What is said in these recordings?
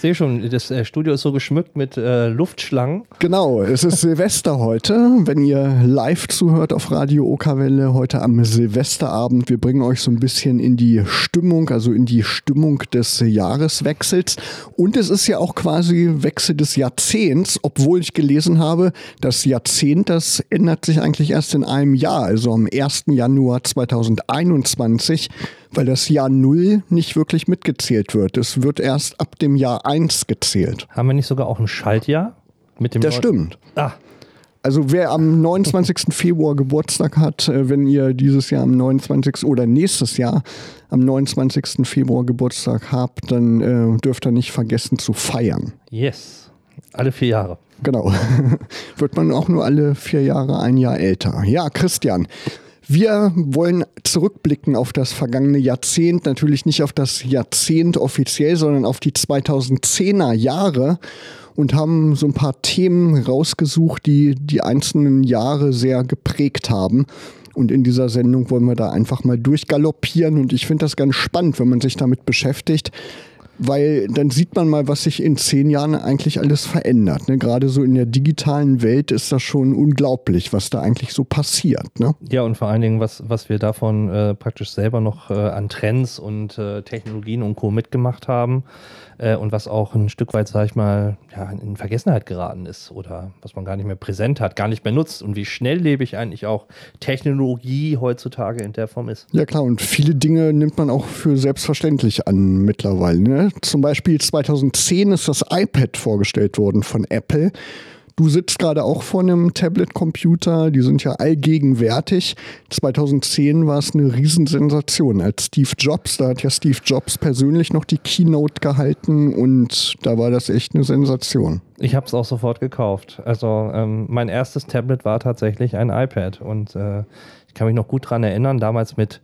Ich sehe schon, das äh, Studio ist so geschmückt mit äh, Luftschlangen. Genau, es ist Silvester heute. Wenn ihr live zuhört auf Radio Okerwelle, heute am Silvesterabend, wir bringen euch so ein bisschen in die Stimmung, also in die Stimmung des Jahreswechsels. Und es ist ja auch quasi Wechsel des Jahrzehnts, obwohl ich gelesen habe, das Jahrzehnt, das ändert sich eigentlich erst in einem Jahr, also am 1. Januar 2021 weil das Jahr Null nicht wirklich mitgezählt wird. Es wird erst ab dem Jahr 1 gezählt. Haben wir nicht sogar auch ein Schaltjahr? Mit dem das stimmt. Ah. Also wer am 29. Februar Geburtstag hat, äh, wenn ihr dieses Jahr am 29. oder nächstes Jahr am 29. Februar Geburtstag habt, dann äh, dürft ihr nicht vergessen zu feiern. Yes. Alle vier Jahre. Genau. Wird man auch nur alle vier Jahre ein Jahr älter. Ja, Christian, wir wollen zurückblicken auf das vergangene Jahrzehnt, natürlich nicht auf das Jahrzehnt offiziell, sondern auf die 2010er Jahre und haben so ein paar Themen rausgesucht, die die einzelnen Jahre sehr geprägt haben. Und in dieser Sendung wollen wir da einfach mal durchgaloppieren. Und ich finde das ganz spannend, wenn man sich damit beschäftigt, weil dann sieht man mal, was sich in zehn Jahren eigentlich alles verändert. Ne? Gerade so in der digitalen Welt ist das schon unglaublich, was da eigentlich so passiert. Ne? Ja, und vor allen Dingen, was, was wir davon äh, praktisch selber noch äh, an Trends und äh, Technologien und Co. mitgemacht haben äh, und was auch ein Stück weit, sag ich mal, ja, in Vergessenheit geraten ist oder was man gar nicht mehr präsent hat, gar nicht mehr nutzt und wie schnelllebig eigentlich auch Technologie heutzutage in der Form ist. Ja klar, und viele Dinge nimmt man auch für selbstverständlich an mittlerweile. Ne? Zum Beispiel 2010 ist das iPad vorgestellt worden von Apple. Du sitzt gerade auch vor einem Tablet-Computer, die sind ja allgegenwärtig. 2010 war es eine Riesensensation als Steve Jobs. Da hat ja Steve Jobs persönlich noch die Keynote gehalten und da war das echt eine Sensation. Ich habe es auch sofort gekauft. Also ähm, mein erstes Tablet war tatsächlich ein iPad und äh, ich kann mich noch gut daran erinnern, damals mit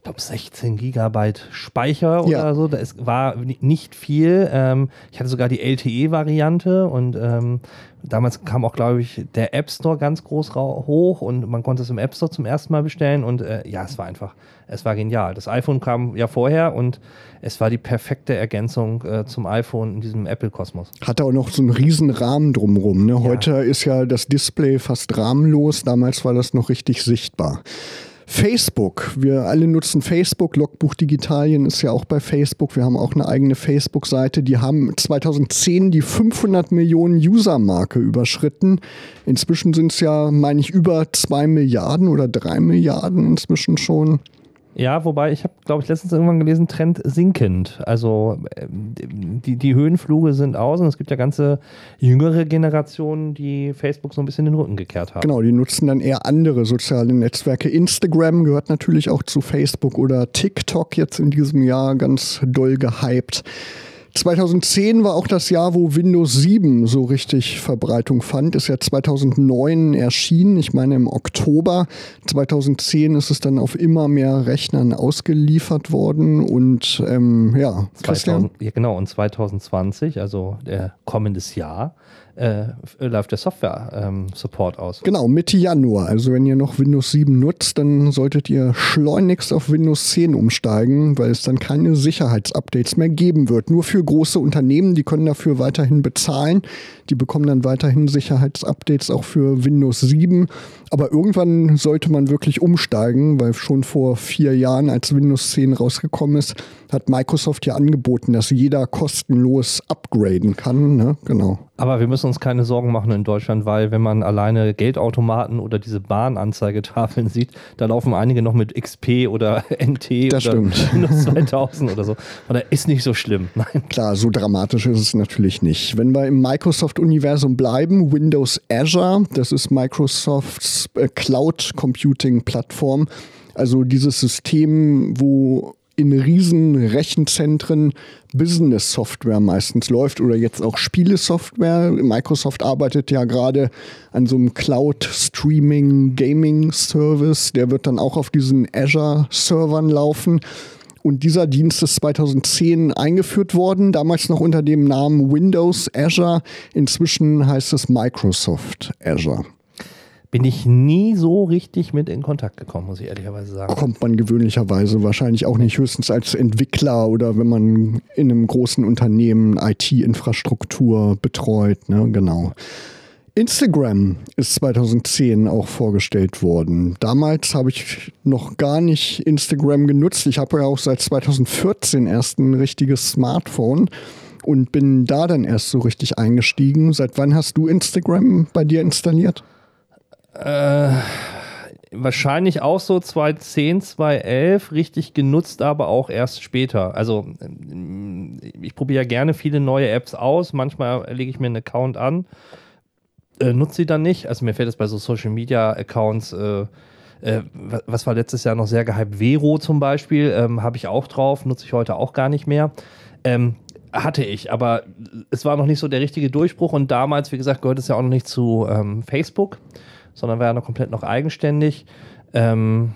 ich glaube, 16 Gigabyte Speicher oder ja. so. Das war nicht viel. Ähm, ich hatte sogar die LTE-Variante und ähm, damals kam auch, glaube ich, der App Store ganz groß hoch und man konnte es im App Store zum ersten Mal bestellen und äh, ja, es war einfach, es war genial. Das iPhone kam ja vorher und es war die perfekte Ergänzung äh, zum iPhone in diesem Apple-Kosmos. Hatte auch noch so einen riesen Rahmen drumrum. Ne? Heute ja. ist ja das Display fast rahmenlos, damals war das noch richtig sichtbar. Facebook. Wir alle nutzen Facebook. Logbuch Digitalien ist ja auch bei Facebook. Wir haben auch eine eigene Facebook-Seite. Die haben 2010 die 500 Millionen User-Marke überschritten. Inzwischen sind es ja, meine ich, über 2 Milliarden oder 3 Milliarden inzwischen schon. Ja, wobei ich habe, glaube ich, letztens irgendwann gelesen, Trend sinkend. Also ähm, die, die Höhenfluge sind aus und es gibt ja ganze jüngere Generationen, die Facebook so ein bisschen den Rücken gekehrt haben. Genau, die nutzen dann eher andere soziale Netzwerke. Instagram gehört natürlich auch zu Facebook oder TikTok jetzt in diesem Jahr ganz doll gehypt. 2010 war auch das Jahr, wo Windows 7 so richtig Verbreitung fand. Ist ja 2009 erschienen, ich meine im Oktober. 2010 ist es dann auf immer mehr Rechnern ausgeliefert worden und ähm, ja, 2000, ja, genau, und 2020, also äh, kommendes Jahr, äh, läuft der Software-Support ähm, aus. Genau, Mitte Januar. Also wenn ihr noch Windows 7 nutzt, dann solltet ihr schleunigst auf Windows 10 umsteigen, weil es dann keine Sicherheitsupdates mehr geben wird. Nur für große Unternehmen, die können dafür weiterhin bezahlen. Die bekommen dann weiterhin Sicherheitsupdates auch für Windows 7. Aber irgendwann sollte man wirklich umsteigen, weil schon vor vier Jahren, als Windows 10 rausgekommen ist, hat Microsoft ja angeboten, dass jeder kostenlos upgraden kann. Ne? Genau. Aber wir müssen uns keine Sorgen machen in Deutschland, weil wenn man alleine Geldautomaten oder diese Bahnanzeigetafeln sieht, da laufen einige noch mit XP oder NT das oder stimmt. Windows 2000 oder so. Und ist nicht so schlimm. Nein. Klar, so dramatisch ist es natürlich nicht. Wenn wir im Microsoft-Universum bleiben, Windows Azure, das ist Microsofts äh, Cloud Computing Plattform. Also dieses System, wo in riesen Rechenzentren Business-Software meistens läuft oder jetzt auch Spielesoftware. Microsoft arbeitet ja gerade an so einem Cloud-Streaming-Gaming-Service. Der wird dann auch auf diesen Azure-Servern laufen. Und dieser Dienst ist 2010 eingeführt worden, damals noch unter dem Namen Windows Azure. Inzwischen heißt es Microsoft Azure bin ich nie so richtig mit in Kontakt gekommen, muss ich ehrlicherweise sagen. Kommt man gewöhnlicherweise wahrscheinlich auch nicht, höchstens als Entwickler oder wenn man in einem großen Unternehmen IT-Infrastruktur betreut, ne? genau. Instagram ist 2010 auch vorgestellt worden. Damals habe ich noch gar nicht Instagram genutzt. Ich habe ja auch seit 2014 erst ein richtiges Smartphone und bin da dann erst so richtig eingestiegen. Seit wann hast du Instagram bei dir installiert? Äh, wahrscheinlich auch so 2010, 2011 richtig genutzt, aber auch erst später. Also äh, ich probiere ja gerne viele neue Apps aus. Manchmal lege ich mir einen Account an, äh, nutze sie dann nicht. Also mir fällt es bei so Social Media Accounts. Äh, äh, was war letztes Jahr noch sehr gehypt? Vero zum Beispiel, ähm, habe ich auch drauf, nutze ich heute auch gar nicht mehr. Ähm, hatte ich, aber es war noch nicht so der richtige Durchbruch und damals, wie gesagt, gehört es ja auch noch nicht zu ähm, Facebook sondern war ja noch komplett noch eigenständig. Ähm,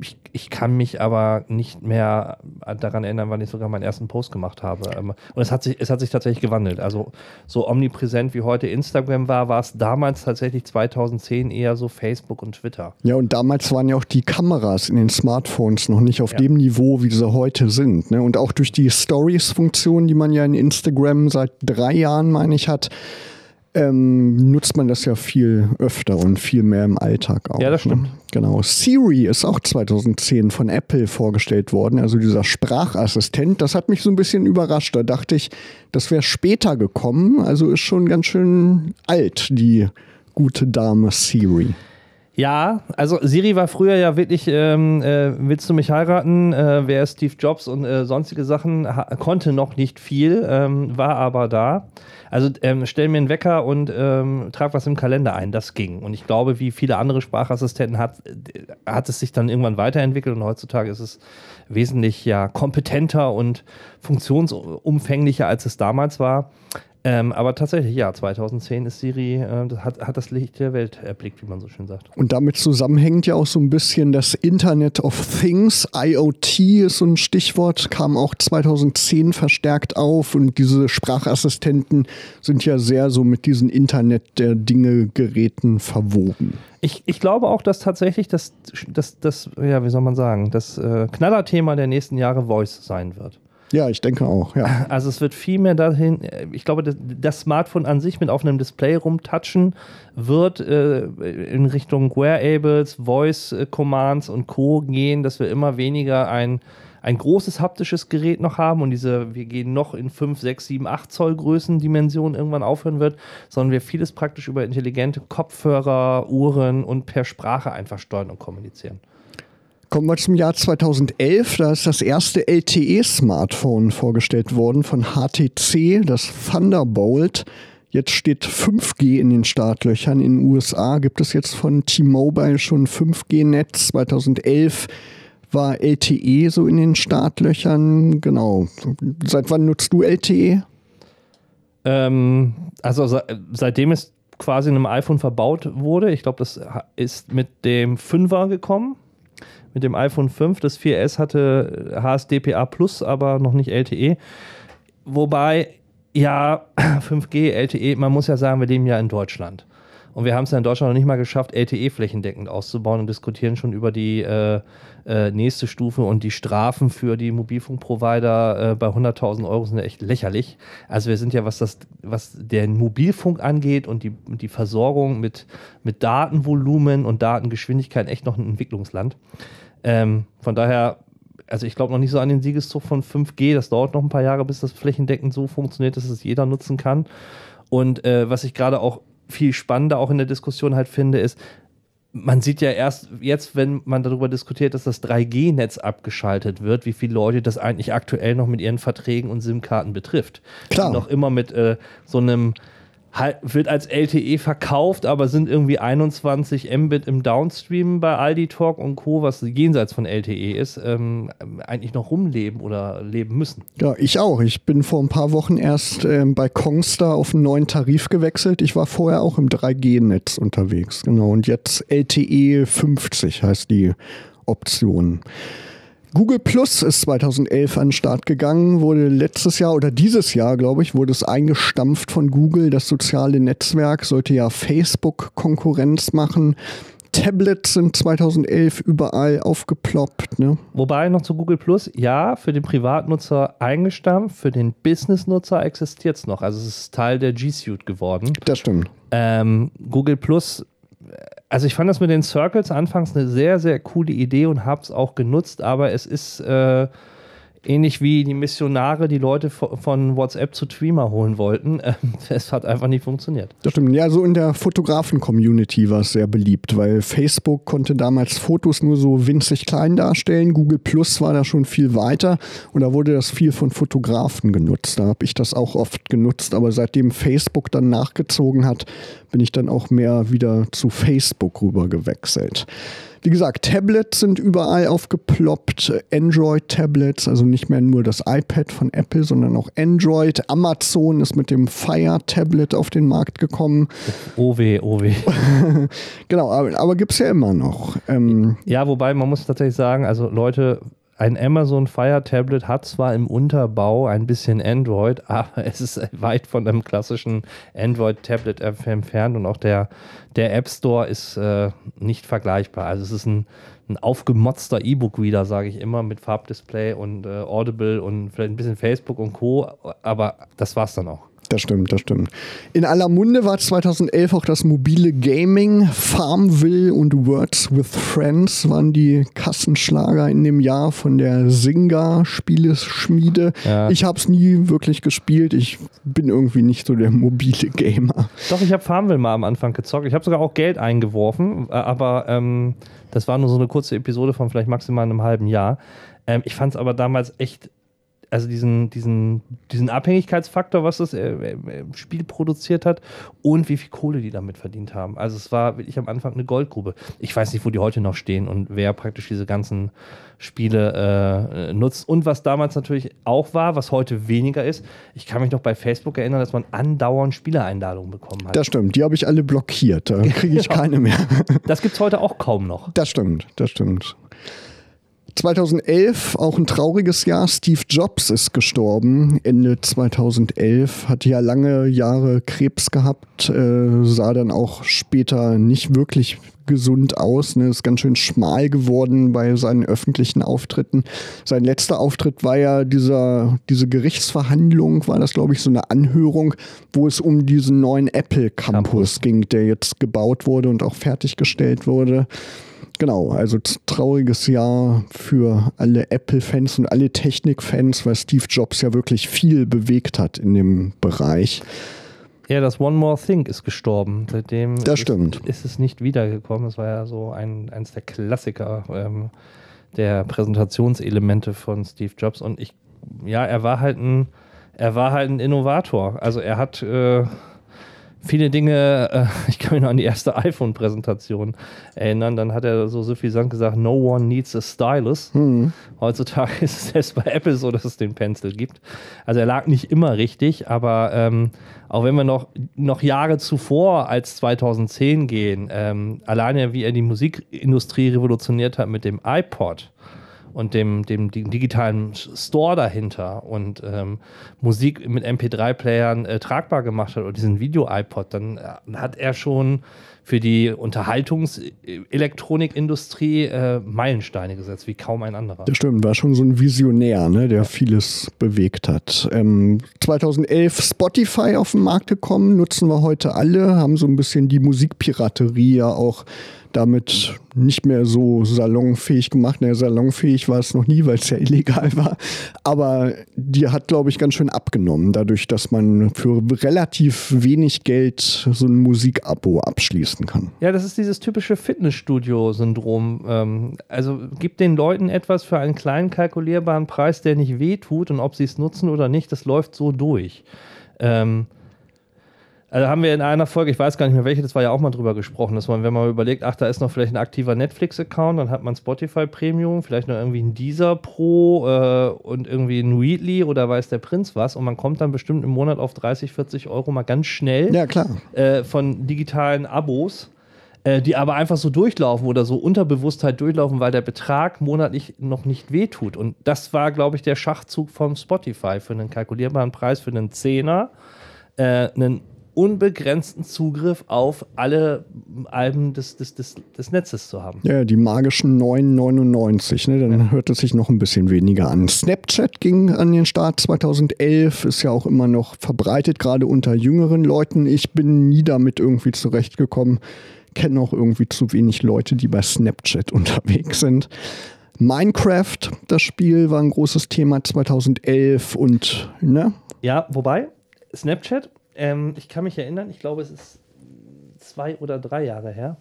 ich, ich, kann mich aber nicht mehr daran erinnern, wann ich sogar meinen ersten Post gemacht habe. Ähm, und es hat sich, es hat sich tatsächlich gewandelt. Also so omnipräsent wie heute Instagram war, war es damals tatsächlich 2010 eher so Facebook und Twitter. Ja, und damals waren ja auch die Kameras in den Smartphones noch nicht auf ja. dem Niveau, wie sie heute sind. Ne? Und auch durch die Stories-Funktion, die man ja in Instagram seit drei Jahren, meine ich, hat, ähm, nutzt man das ja viel öfter und viel mehr im Alltag auch. Ja, das ne? stimmt. Ne? Genau. Siri ist auch 2010 von Apple vorgestellt worden, also dieser Sprachassistent. Das hat mich so ein bisschen überrascht. Da dachte ich, das wäre später gekommen. Also ist schon ganz schön alt, die gute Dame Siri. Ja, also Siri war früher ja wirklich, ähm, äh, willst du mich heiraten? Äh, wer ist Steve Jobs und äh, sonstige Sachen? konnte noch nicht viel, ähm, war aber da. Also ähm, stell mir einen Wecker und ähm, trag was im Kalender ein. Das ging. Und ich glaube, wie viele andere Sprachassistenten hat, hat es sich dann irgendwann weiterentwickelt und heutzutage ist es wesentlich ja kompetenter und funktionsumfänglicher, als es damals war. Ähm, aber tatsächlich, ja, 2010 ist Siri, äh, hat, hat das Licht der Welt erblickt, wie man so schön sagt. Und damit zusammenhängt ja auch so ein bisschen das Internet of Things. IoT ist so ein Stichwort, kam auch 2010 verstärkt auf und diese Sprachassistenten sind ja sehr so mit diesen Internet der Dinge Geräten verwoben. Ich, ich glaube auch, dass tatsächlich das, das, das ja, wie soll man sagen, das äh, Knallerthema der nächsten Jahre Voice sein wird. Ja, ich denke auch, ja. Also es wird viel mehr dahin, ich glaube, das Smartphone an sich mit auf einem Display rumtatschen wird äh, in Richtung Wearables, Voice Commands und Co. gehen, dass wir immer weniger ein, ein großes haptisches Gerät noch haben und diese, wir gehen noch in 5, 6, 7, 8 Zoll Größendimensionen irgendwann aufhören wird, sondern wir vieles praktisch über intelligente Kopfhörer, Uhren und per Sprache einfach steuern und kommunizieren. Kommen wir zum Jahr 2011. Da ist das erste LTE-Smartphone vorgestellt worden von HTC, das Thunderbolt. Jetzt steht 5G in den Startlöchern. In den USA gibt es jetzt von T-Mobile schon 5G-Netz. 2011 war LTE so in den Startlöchern. Genau. Seit wann nutzt du LTE? Ähm, also se seitdem es quasi in einem iPhone verbaut wurde. Ich glaube, das ist mit dem 5er gekommen mit dem iPhone 5. Das 4S hatte HSDPA Plus, aber noch nicht LTE. Wobei, ja, 5G, LTE, man muss ja sagen, wir leben ja in Deutschland. Und wir haben es ja in Deutschland noch nicht mal geschafft, LTE flächendeckend auszubauen und diskutieren schon über die äh, äh, nächste Stufe und die Strafen für die Mobilfunkprovider äh, bei 100.000 Euro sind ja echt lächerlich. Also wir sind ja, was das, was den Mobilfunk angeht und die, die Versorgung mit, mit Datenvolumen und Datengeschwindigkeit echt noch ein Entwicklungsland. Ähm, von daher, also ich glaube noch nicht so an den Siegeszug von 5G. Das dauert noch ein paar Jahre, bis das flächendeckend so funktioniert, dass es jeder nutzen kann. Und äh, was ich gerade auch viel spannender auch in der Diskussion halt finde, ist, man sieht ja erst jetzt, wenn man darüber diskutiert, dass das 3G-Netz abgeschaltet wird, wie viele Leute das eigentlich aktuell noch mit ihren Verträgen und SIM-Karten betrifft. Klar. noch immer mit äh, so einem wird als LTE verkauft, aber sind irgendwie 21 Mbit im Downstream bei Aldi Talk und Co., was jenseits von LTE ist, ähm, eigentlich noch rumleben oder leben müssen. Ja, ich auch. Ich bin vor ein paar Wochen erst ähm, bei Kongstar auf einen neuen Tarif gewechselt. Ich war vorher auch im 3G-Netz unterwegs. Genau. Und jetzt LTE 50 heißt die Option. Google Plus ist 2011 an den Start gegangen, wurde letztes Jahr oder dieses Jahr, glaube ich, wurde es eingestampft von Google. Das soziale Netzwerk sollte ja Facebook Konkurrenz machen. Tablets sind 2011 überall aufgeploppt. Ne? Wobei noch zu Google Plus, ja, für den Privatnutzer eingestampft, für den Business-Nutzer existiert es noch. Also es ist Teil der G Suite geworden. Das stimmt. Ähm, Google Plus also ich fand das mit den Circles anfangs eine sehr, sehr coole Idee und habe es auch genutzt, aber es ist äh, ähnlich wie die Missionare, die Leute von WhatsApp zu Tweamer holen wollten. Es hat einfach nicht funktioniert. Das stimmt. Ja, so in der Fotografen-Community war es sehr beliebt, weil Facebook konnte damals Fotos nur so winzig klein darstellen. Google Plus war da schon viel weiter und da wurde das viel von Fotografen genutzt. Da habe ich das auch oft genutzt, aber seitdem Facebook dann nachgezogen hat, bin ich dann auch mehr wieder zu Facebook rüber gewechselt. Wie gesagt, Tablets sind überall aufgeploppt. Android-Tablets, also nicht mehr nur das iPad von Apple, sondern auch Android. Amazon ist mit dem Fire-Tablet auf den Markt gekommen. Oh weh, oh weh. genau, aber, aber gibt es ja immer noch. Ähm, ja, wobei man muss tatsächlich sagen, also Leute ein Amazon Fire Tablet hat zwar im Unterbau ein bisschen Android, aber es ist weit von einem klassischen Android-Tablet entfernt und auch der, der App Store ist äh, nicht vergleichbar. Also es ist ein, ein aufgemotzter E-Book-Reader, sage ich immer, mit Farbdisplay und äh, Audible und vielleicht ein bisschen Facebook und Co., aber das war's dann auch. Das stimmt, das stimmt. In aller Munde war 2011 auch das mobile Gaming. Farmville und Words with Friends waren die Kassenschlager in dem Jahr von der Singa Spieleschmiede. Ja. Ich habe es nie wirklich gespielt. Ich bin irgendwie nicht so der mobile Gamer. Doch, ich habe Farmville mal am Anfang gezockt. Ich habe sogar auch Geld eingeworfen, äh, aber ähm, das war nur so eine kurze Episode von vielleicht maximal einem halben Jahr. Ähm, ich fand es aber damals echt also diesen, diesen, diesen Abhängigkeitsfaktor, was das äh, äh, Spiel produziert hat und wie viel Kohle die damit verdient haben. Also es war wirklich am Anfang eine Goldgrube. Ich weiß nicht, wo die heute noch stehen und wer praktisch diese ganzen Spiele äh, nutzt. Und was damals natürlich auch war, was heute weniger ist, ich kann mich noch bei Facebook erinnern, dass man andauernd Spielereinladungen bekommen hat. Das stimmt, die habe ich alle blockiert. Da kriege ich keine mehr. das gibt es heute auch kaum noch. Das stimmt, das stimmt. 2011, auch ein trauriges Jahr. Steve Jobs ist gestorben. Ende 2011. Hat ja lange Jahre Krebs gehabt. Äh, sah dann auch später nicht wirklich gesund aus. Ne? Ist ganz schön schmal geworden bei seinen öffentlichen Auftritten. Sein letzter Auftritt war ja dieser, diese Gerichtsverhandlung, war das, glaube ich, so eine Anhörung, wo es um diesen neuen Apple Campus, Campus. ging, der jetzt gebaut wurde und auch fertiggestellt wurde. Genau, also trauriges Jahr für alle Apple-Fans und alle Technik-Fans, weil Steve Jobs ja wirklich viel bewegt hat in dem Bereich. Ja, das One More Thing ist gestorben. Seitdem das ist, stimmt. ist es nicht wiedergekommen. Es war ja so ein, eines der Klassiker ähm, der Präsentationselemente von Steve Jobs. Und ich, ja, er war halt ein, er war halt ein Innovator. Also er hat äh, viele Dinge, äh, ich kann mich noch an die erste iPhone-Präsentation erinnern, dann hat er so suffisant gesagt, no one needs a stylus. Mhm. Heutzutage ist es selbst bei Apple so, dass es den Pencil gibt. Also er lag nicht immer richtig, aber ähm, auch wenn wir noch, noch Jahre zuvor als 2010 gehen, ähm, alleine wie er die Musikindustrie revolutioniert hat mit dem iPod, und dem, dem, digitalen Store dahinter und ähm, Musik mit MP3-Playern äh, tragbar gemacht hat oder diesen Video-iPod, dann äh, hat er schon für die Unterhaltungselektronikindustrie äh, Meilensteine gesetzt, wie kaum ein anderer. Das stimmt, war schon so ein Visionär, ne, der vieles bewegt hat. Ähm, 2011 Spotify auf den Markt gekommen, nutzen wir heute alle, haben so ein bisschen die Musikpiraterie ja auch damit nicht mehr so salonfähig gemacht. Naja, salonfähig war es noch nie, weil es ja illegal war. Aber die hat, glaube ich, ganz schön abgenommen, dadurch, dass man für relativ wenig Geld so ein Musikabo abschließen kann. Ja, das ist dieses typische Fitnessstudio-Syndrom. Ähm, also gibt den Leuten etwas für einen kleinen kalkulierbaren Preis, der nicht wehtut und ob sie es nutzen oder nicht, das läuft so durch. Ähm, Also haben wir in einer Folge, ich weiß gar nicht mehr welche, das war ja auch mal drüber gesprochen, dass man, wenn man überlegt, ach, da ist noch vielleicht ein aktiver Netflix-Account, dann hat man Spotify Premium, vielleicht noch irgendwie ein Deezer Pro äh, und irgendwie ein Wheatley oder weiß der Prinz was und man kommt dann bestimmt im Monat auf 30, 40 Euro mal ganz schnell Ja, klar. äh, von digitalen Abos, äh, die aber einfach so durchlaufen oder so Unterbewusstheit durchlaufen, weil der Betrag monatlich noch nicht wehtut. Und das war, glaube ich, der Schachzug vom Spotify für einen kalkulierbaren Preis für einen Zehner, äh, einen unbegrenzten Zugriff auf alle Alben des, des, des, des Netzes zu haben. Ja, die magischen 9,99, ne? dann hört es sich noch ein bisschen weniger an. Snapchat ging an den Start 2011, ist ja auch immer noch verbreitet, gerade unter jüngeren Leuten. Ich bin nie damit irgendwie zurechtgekommen, kenne auch irgendwie zu wenig Leute, die bei Snapchat unterwegs sind. Minecraft, das Spiel, war ein großes Thema 2011 und, ne? Ja, wobei, Snapchat, ähm, ich kann mich erinnern, ich glaube, es ist zwei oder drei Jahre her,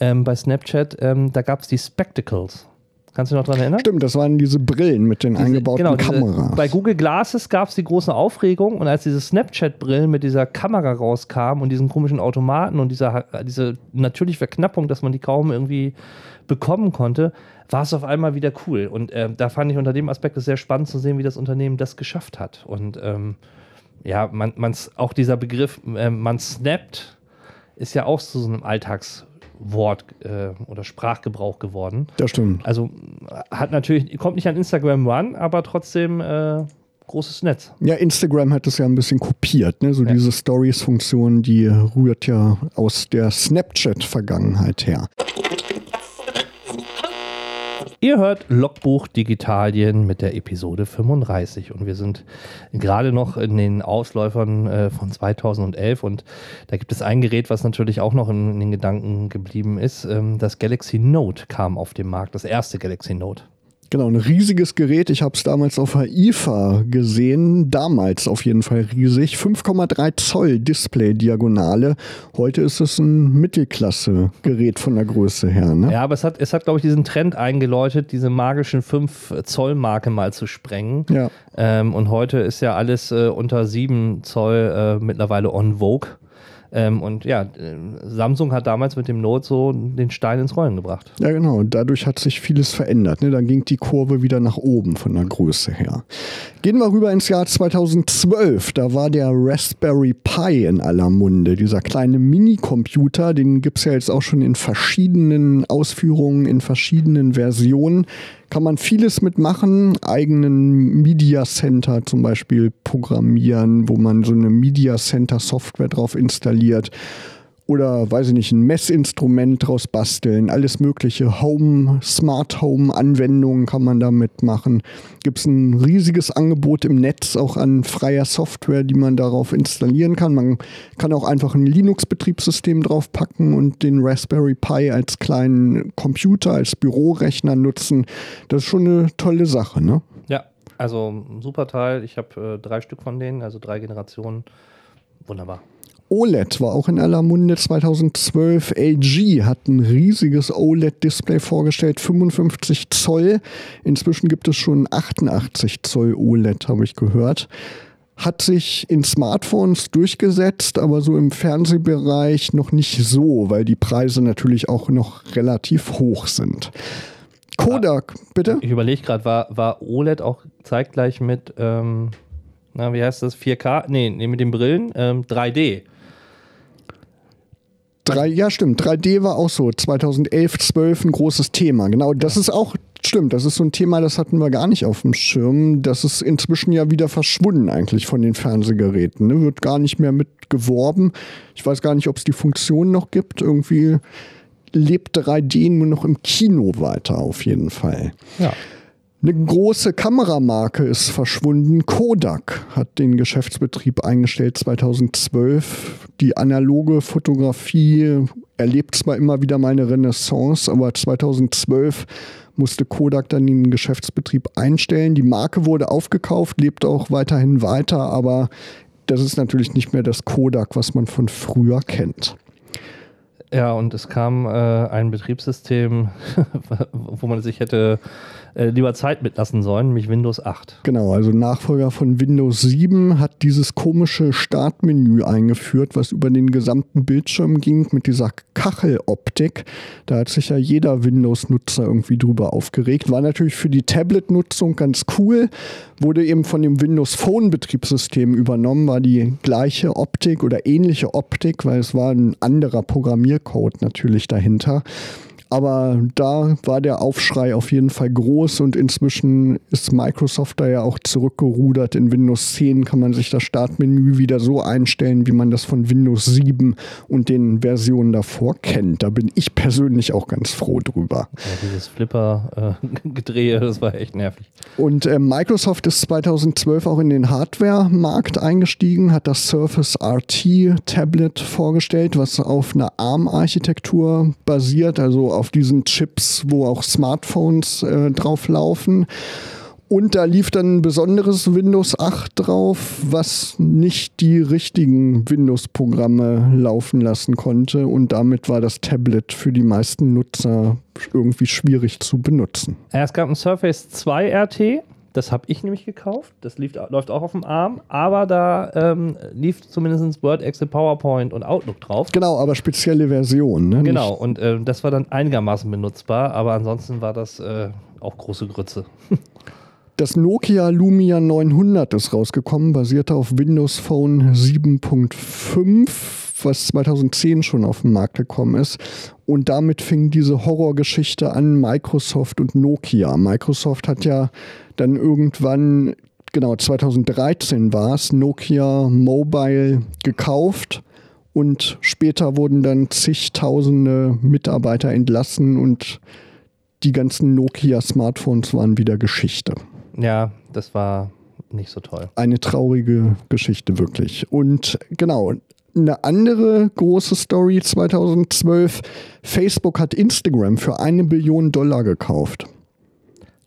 ähm, bei Snapchat, ähm, da gab es die Spectacles. Kannst du dich noch daran erinnern? Stimmt, das waren diese Brillen mit den Diese- eingebauten genau, diese- Kameras. Bei Google Glasses gab es die große Aufregung und als diese Snapchat-Brillen mit dieser Kamera rauskamen und diesen komischen Automaten und dieser, diese natürliche Verknappung, dass man die kaum irgendwie bekommen konnte, war es auf einmal wieder cool. Und äh, da fand ich unter dem Aspekt es sehr spannend zu sehen, wie das Unternehmen das geschafft hat. Und ähm, ja, man, man's, auch dieser Begriff, äh, man snappt, ist ja auch zu so einem Alltagswort äh, oder Sprachgebrauch geworden. das stimmt. Also hat natürlich, kommt nicht an Instagram ran, aber trotzdem äh, großes Netz. Ja, Instagram hat es ja ein bisschen kopiert. Ne? So Ja. diese Stories-Funktion, die rührt ja aus der Snapchat-Vergangenheit her. Ihr hört Logbuch Digitalien mit der Episode 35 und wir sind gerade noch in den Ausläufern äh, von 2011 und da gibt es ein Gerät, was natürlich auch noch in, den Gedanken geblieben ist. Ähm, das Galaxy Note kam auf den Markt, das erste Galaxy Note. Genau, ein riesiges Gerät. Ich habe es damals auf der IFA gesehen. Damals auf jeden Fall riesig. 5,3 Zoll Display-Diagonale. Heute ist es ein Mittelklasse-Gerät von der Größe her. Ne? Ja, aber es hat, es hat glaube ich, diesen Trend eingeläutet, diese magischen 5 Zoll Marke mal zu sprengen. Ja. Ähm, und heute ist ja alles äh, unter 7 Zoll äh, mittlerweile on Vogue. Ähm, und ja, äh, Samsung hat damals mit dem Note so den Stein ins Rollen gebracht. Ja, genau. Und dadurch hat sich vieles verändert. Ne? Dann ging die Kurve wieder nach oben von der Größe her. Gehen wir rüber ins Jahr 2012. Da war der Raspberry Pi in aller Munde. Dieser kleine Minicomputer, den gibt es ja jetzt auch schon in verschiedenen Ausführungen, in verschiedenen Versionen. Kann man vieles mitmachen, eigenen Media Center zum Beispiel programmieren, wo man so eine Media Center Software drauf installiert oder weiß ich nicht, ein Messinstrument draus basteln, alles mögliche Home, Smart Home Anwendungen kann man damit machen. Gibt es ein riesiges Angebot im Netz auch an freier Software, die man darauf installieren kann. Man kann auch einfach ein Linux-Betriebssystem draufpacken und den Raspberry Pi als kleinen Computer, als Bürorechner nutzen. Das ist schon eine tolle Sache, ne? Ja, also super Teil. Ich habe äh, drei Stück von denen, also drei Generationen. Wunderbar. OLED war auch in aller Munde 2012. LG hat ein riesiges OLED-Display vorgestellt, 55 Zoll. Inzwischen gibt es schon 88 Zoll OLED, habe ich gehört. Hat sich in Smartphones durchgesetzt, aber so im Fernsehbereich noch nicht so, weil die Preise natürlich auch noch relativ hoch sind. Kodak, bitte? Ich überlege gerade, war, war OLED auch zeitgleich mit, ähm, na, wie heißt das? 4K? Nee, nee mit den Brillen. Ähm, 3D. Drei, ja, stimmt. 3D war auch so 2011, 12 ein großes Thema. Genau, das ist auch, stimmt, das ist so ein Thema, das hatten wir gar nicht auf dem Schirm. Das ist inzwischen ja wieder verschwunden eigentlich von den Fernsehgeräten. Ne? Wird gar nicht mehr mit geworben. Ich weiß gar nicht, ob es die Funktion noch gibt. Irgendwie lebt 3D nur noch im Kino weiter, auf jeden Fall. Ja. Eine große Kameramarke ist verschwunden. Kodak hat den Geschäftsbetrieb eingestellt 2012. Die analoge Fotografie erlebt zwar immer wieder mal eine Renaissance, aber 2012 musste Kodak dann den Geschäftsbetrieb einstellen. Die Marke wurde aufgekauft, lebt auch weiterhin weiter, aber das ist natürlich nicht mehr das Kodak, was man von früher kennt. Ja, und es kam äh, ein Betriebssystem, wo man sich hätte äh, lieber Zeit mitlassen sollen, nämlich Windows 8. Genau, also Nachfolger von Windows 7 hat dieses komische Startmenü eingeführt, was über den gesamten Bildschirm ging mit dieser Kacheloptik. Da hat sich ja jeder Windows-Nutzer irgendwie drüber aufgeregt. War natürlich für die Tablet-Nutzung ganz cool, wurde eben von dem Windows Phone-Betriebssystem übernommen, war die gleiche Optik oder ähnliche Optik, weil es war ein anderer Programmiercode natürlich dahinter. Aber da war der Aufschrei auf jeden Fall groß und inzwischen ist Microsoft da ja auch zurückgerudert. In Windows 10 kann man sich das Startmenü wieder so einstellen, wie man das von Windows 7 und den Versionen davor kennt. Da bin ich persönlich auch ganz froh drüber. Ja, dieses Flipper-Gedrehe, äh, das war echt nervig. Und äh, Microsoft ist 2012 auch in den Hardware-Markt eingestiegen, hat das Surface RT Tablet vorgestellt, was auf einer ARM-Architektur basiert, also auf diesen Chips, wo auch Smartphones äh, drauf laufen. Und da lief dann ein besonderes Windows 8 drauf, was nicht die richtigen Windows-Programme laufen lassen konnte. Und damit war das Tablet für die meisten Nutzer irgendwie schwierig zu benutzen. Es gab ein Surface 2 RT, das habe ich nämlich gekauft. Das lief, läuft auch auf dem Arm, aber da ähm, lief zumindest Word, Excel, PowerPoint und Outlook drauf. Genau, aber spezielle Version. Ne? Genau, und äh, das war dann einigermaßen benutzbar, aber ansonsten war das äh, auch große Grütze. Das Nokia Lumia 900 ist rausgekommen, basierte auf Windows Phone 7.5 was 2010 schon auf den Markt gekommen ist. Und damit fing diese Horrorgeschichte an, Microsoft und Nokia. Microsoft hat ja dann irgendwann, genau 2013 war es, Nokia Mobile gekauft und später wurden dann zigtausende Mitarbeiter entlassen und die ganzen Nokia-Smartphones waren wieder Geschichte. Ja, das war nicht so toll. Eine traurige Geschichte wirklich. Und genau, eine andere große Story 2012. Facebook hat Instagram für eine Billion Dollar gekauft.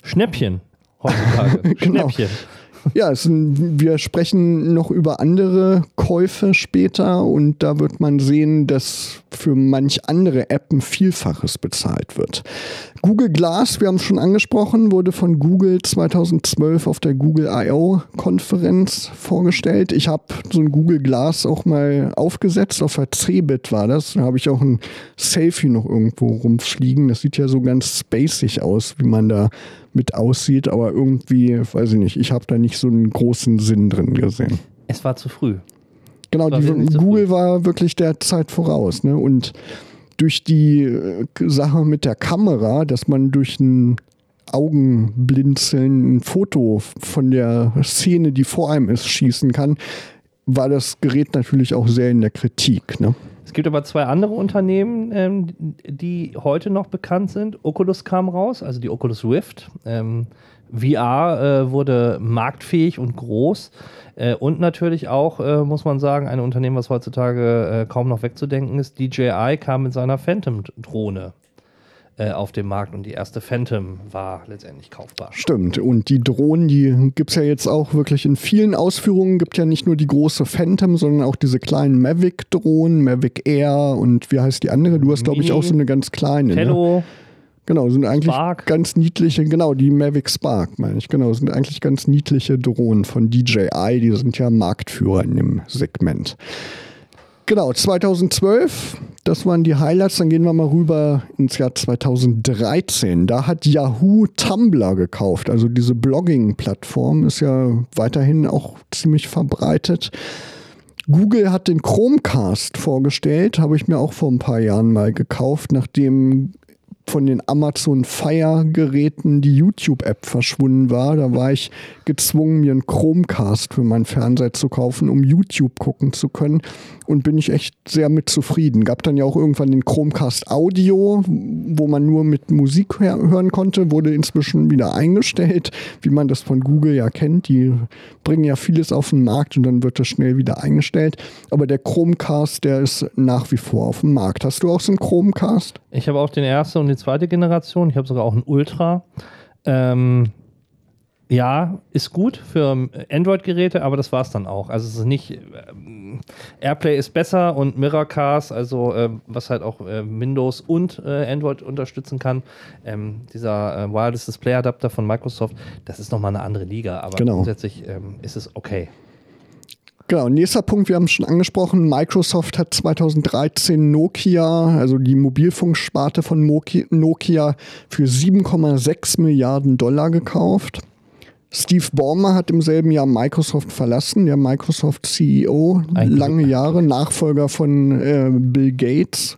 Schnäppchen heutzutage. genau. Schnäppchen. Ja, es, wir sprechen noch über andere Käufe später und da wird man sehen, dass für manch andere App ein Vielfaches bezahlt wird. Google Glass, wir haben es schon angesprochen, wurde von Google 2012 auf der Google I.O. Konferenz vorgestellt. Ich habe so ein Google Glass auch mal aufgesetzt, auf der Cebit war das. Da habe ich auch ein Selfie noch irgendwo rumfliegen. Das sieht ja so ganz spacig aus, wie man da mit aussieht, aber irgendwie, weiß ich nicht, ich habe da nicht so einen großen Sinn drin gesehen. Es war zu früh. Genau, die, Google war wirklich der Zeit voraus. Ne? Und durch die äh, Sache mit der Kamera, dass man durch ein Augenblinzeln ein Foto von der Szene, die vor einem ist, schießen kann, war das Gerät natürlich auch sehr in der Kritik. Ne? Es gibt aber zwei andere Unternehmen, ähm, die heute noch bekannt sind. Oculus kam raus, also die Oculus Rift. Ähm, VR äh, wurde marktfähig und groß. Äh, und natürlich auch, äh, muss man sagen, ein Unternehmen, was heutzutage äh, kaum noch wegzudenken ist. DJI kam mit seiner Phantom-Drohne äh, auf dem Markt und die erste Phantom war letztendlich kaufbar. Stimmt. Und die Drohnen, die gibt es ja jetzt auch wirklich in vielen Ausführungen. Gibt ja nicht nur die große Phantom, sondern auch diese kleinen Mavic-Drohnen, Mavic Air und wie heißt die andere? Du hast, glaube ich, auch so eine ganz kleine. Hello. Ne? Genau, sind eigentlich Spark. ganz niedliche, genau, die Mavic Spark, meine ich, genau, sind eigentlich ganz niedliche Drohnen von DJI, die sind ja Marktführer in dem Segment. Genau, 2012, das waren die Highlights. Dann gehen wir mal rüber ins Jahr 2013. Da hat Yahoo Tumblr gekauft. Also diese Blogging-Plattform ist ja weiterhin auch ziemlich verbreitet. Google hat den Chromecast vorgestellt, habe ich mir auch vor ein paar Jahren mal gekauft, nachdem von den Amazon Fire Geräten die YouTube-App verschwunden war. Da war ich gezwungen, mir einen Chromecast für meinen Fernseher zu kaufen, um YouTube gucken zu können. Und bin ich echt sehr mit zufrieden. Gab dann ja auch irgendwann den Chromecast Audio, wo man nur mit Musik hören konnte, wurde inzwischen wieder eingestellt, wie man das von Google ja kennt. Die bringen ja vieles auf den Markt und dann wird das schnell wieder eingestellt. Aber der Chromecast, der ist nach wie vor auf dem Markt. Hast du auch so einen Chromecast? Ich habe auch den ersten und die zweite Generation. Ich habe sogar auch einen Ultra. Ähm, ja, ist gut für Android-Geräte, aber das war es dann auch. Also es ist nicht, ähm, Airplay ist besser und Mirrorcast, also äh, was halt auch äh, Windows und äh, Android unterstützen kann. Ähm, dieser äh, Wireless Display Adapter von Microsoft, das ist nochmal eine andere Liga, aber Genau. grundsätzlich ähm, ist es okay. Genau, nächster Punkt, wir haben es schon angesprochen, Microsoft hat 2013 Nokia, also die Mobilfunksparte von Nokia, für 7,6 Milliarden Dollar gekauft. Steve Ballmer hat im selben Jahr Microsoft verlassen, der Microsoft CEO, Ein lange Jahre, Nachfolger von äh, Bill Gates.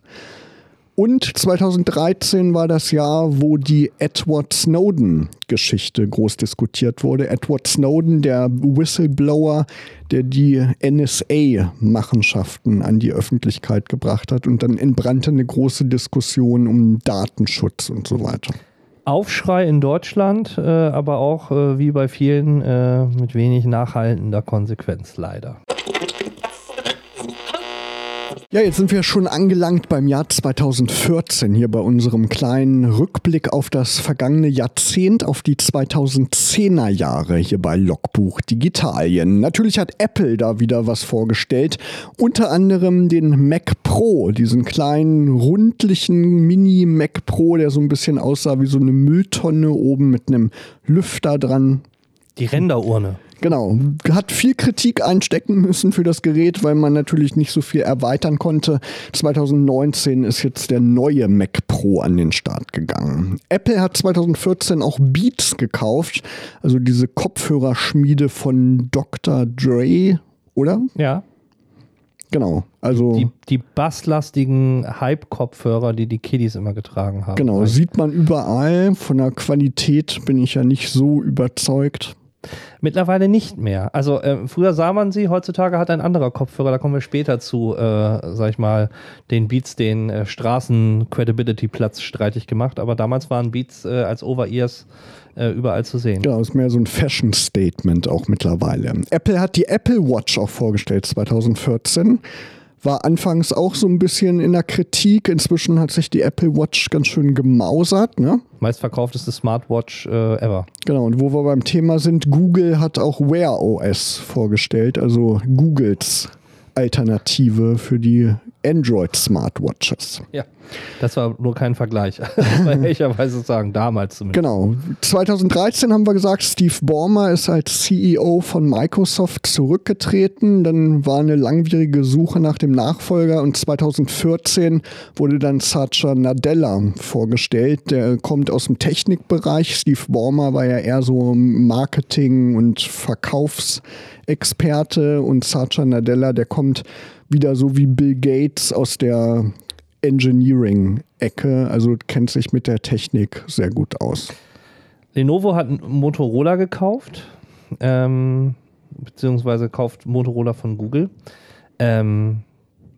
Und 2013 war das Jahr, wo die Edward Snowden-Geschichte groß diskutiert wurde. Edward Snowden, der Whistleblower, der die NSA-Machenschaften an die Öffentlichkeit gebracht hat. Und dann entbrannte eine große Diskussion um Datenschutz und so weiter. Aufschrei in Deutschland, äh, aber auch äh, wie bei vielen äh, mit wenig nachhaltender Konsequenz leider. Ja, jetzt sind wir schon angelangt beim Jahr 2014 hier bei unserem kleinen Rückblick auf das vergangene Jahrzehnt, auf die 2010er Jahre hier bei Logbuch Digitalien. Natürlich hat Apple da wieder was vorgestellt, unter anderem den Mac Pro, diesen kleinen rundlichen Mini Mac Pro, der so ein bisschen aussah wie so eine Mülltonne oben mit einem Lüfter dran. Die Renderurne. Genau, hat viel Kritik einstecken müssen für das Gerät, weil man natürlich nicht so viel erweitern konnte. 2019 ist jetzt der neue Mac Pro an den Start gegangen. Apple hat 2014 auch Beats gekauft, also diese Kopfhörerschmiede von Dr. Dre, oder? Ja, Genau, also die, die basslastigen Hype-Kopfhörer, die die Kiddies immer getragen haben. genau, sieht man überall. Von der Qualität bin ich ja nicht so überzeugt. Mittlerweile nicht mehr. Also äh, früher sah man sie, heutzutage hat ein anderer Kopfhörer, da kommen wir später zu, äh, sag ich mal, den Beats den äh, Straßen-Credibility-Platz streitig gemacht. Aber damals waren Beats äh, als Over-Ears äh, überall zu sehen. Genau, ist mehr so ein Fashion-Statement auch mittlerweile. Apple hat die Apple Watch auch vorgestellt 2014. War anfangs auch so ein bisschen in der Kritik. Inzwischen hat sich die Apple Watch ganz schön gemausert. Ne? Meistverkaufteste Smartwatch äh, ever. Genau, und wo wir beim Thema sind, Google hat auch Wear OS vorgestellt, also Googles Alternative für die Android Smartwatches. Ja, das war nur kein Vergleich. Bei ehrlicherweise sagen, damals zumindest. Genau. 2013 haben wir gesagt, Steve Ballmer ist als CEO von Microsoft zurückgetreten. Dann war eine langwierige Suche nach dem Nachfolger und 2014 wurde dann Satya Nadella vorgestellt. Der kommt aus dem Technikbereich. Steve Ballmer war ja eher so Marketing- und Verkaufsexperte und Satya Nadella, der kommt wieder so wie Bill Gates aus der Engineering-Ecke, also kennt sich mit der Technik sehr gut aus. Lenovo hat Motorola gekauft, ähm, beziehungsweise kauft Motorola von Google. Ähm,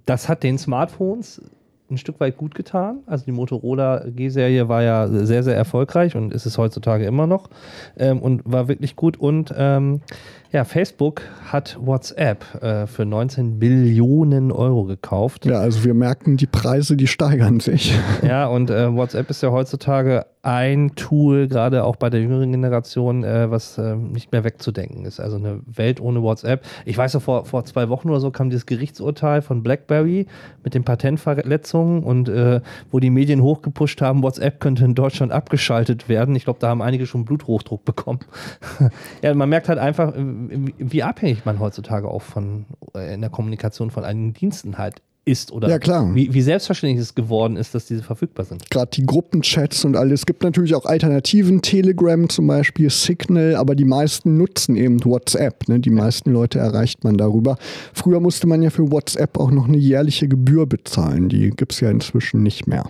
das hat den Smartphones ein Stück weit gut getan. Also die Motorola G-Serie war ja sehr, sehr erfolgreich und ist es heutzutage immer noch ähm, und war wirklich gut. Und ähm, ja, Facebook hat WhatsApp äh, für 19 Billionen Euro gekauft. Ja, also wir merken, die Preise, die steigern sich. Ja, und äh, WhatsApp ist ja heutzutage ein Tool, gerade auch bei der jüngeren Generation, äh, was äh, nicht mehr wegzudenken ist. Also eine Welt ohne WhatsApp. Ich weiß noch, vor, vor zwei Wochen oder so kam dieses Gerichtsurteil von BlackBerry mit den Patentverletzungen und äh, wo die Medien hochgepusht haben, WhatsApp könnte in Deutschland abgeschaltet werden. Ich glaube, da haben einige schon Bluthochdruck bekommen. ja, man merkt halt einfach, äh, wie, abhängig man heutzutage auch von äh, in der Kommunikation von einigen Diensten halt ist oder Ja, klar. Wie, wie selbstverständlich es geworden ist, dass diese verfügbar sind. Gerade die Gruppenchats und alles. Es gibt natürlich auch Alternativen, Telegram zum Beispiel, Signal, aber die meisten nutzen eben WhatsApp. Ne? Die meisten Leute erreicht man darüber. Früher musste man ja für WhatsApp auch noch eine jährliche Gebühr bezahlen. Die gibt es ja inzwischen nicht mehr.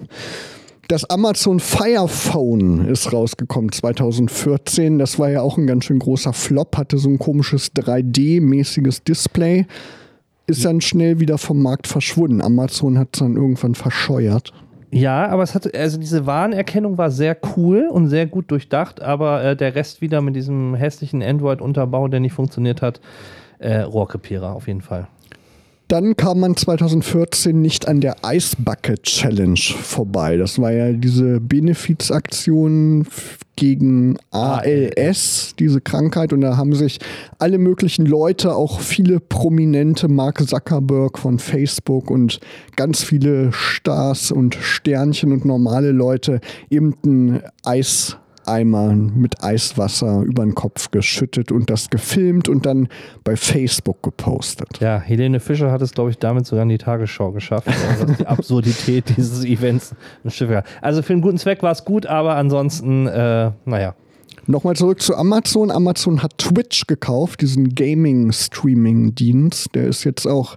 Das Amazon Fire Phone ist rausgekommen 2014. Das war ja auch ein ganz schön großer Flop, hatte so ein komisches 3D-mäßiges Display. Ist dann schnell wieder vom Markt verschwunden. Amazon hat es dann irgendwann verscheuert. Ja, aber es hat, also diese Warnerkennung war sehr cool und sehr gut durchdacht, aber äh, der Rest wieder mit diesem hässlichen Android-Unterbau, der nicht funktioniert hat, äh, Rohrkrepierer auf jeden Fall. Dann kam man 2014 nicht an der Ice Bucket Challenge vorbei. Das war ja diese Benefizaktion gegen ALS, diese Krankheit. Und da haben sich alle möglichen Leute, auch viele prominente, Mark Zuckerberg von Facebook und ganz viele Stars und Sternchen und normale Leute eben ein Eis Eimer mit Eiswasser über den Kopf geschüttet und das gefilmt und dann bei Facebook gepostet. Ja, Helene Fischer hat es, glaube ich, damit sogar in die Tagesschau geschafft, dass die Absurdität dieses Events Also für einen guten Zweck war es gut, aber ansonsten, äh, naja. Nochmal zurück zu Amazon. Amazon hat Twitch gekauft, diesen Gaming-Streaming-Dienst. Der ist jetzt auch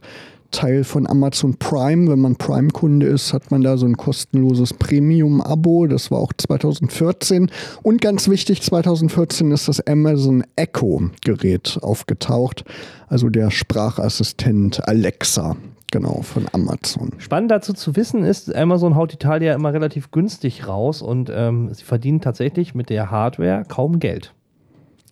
Teil von Amazon Prime. Wenn man Prime-Kunde ist, hat man da so ein kostenloses Premium-Abo. Das war auch 2014. Und ganz wichtig, 2014 ist das Amazon Echo-Gerät aufgetaucht. Also der Sprachassistent Alexa. Genau, von Amazon. Spannend dazu zu wissen ist, Amazon haut ja immer relativ günstig raus und ähm, sie verdienen tatsächlich mit der Hardware kaum Geld.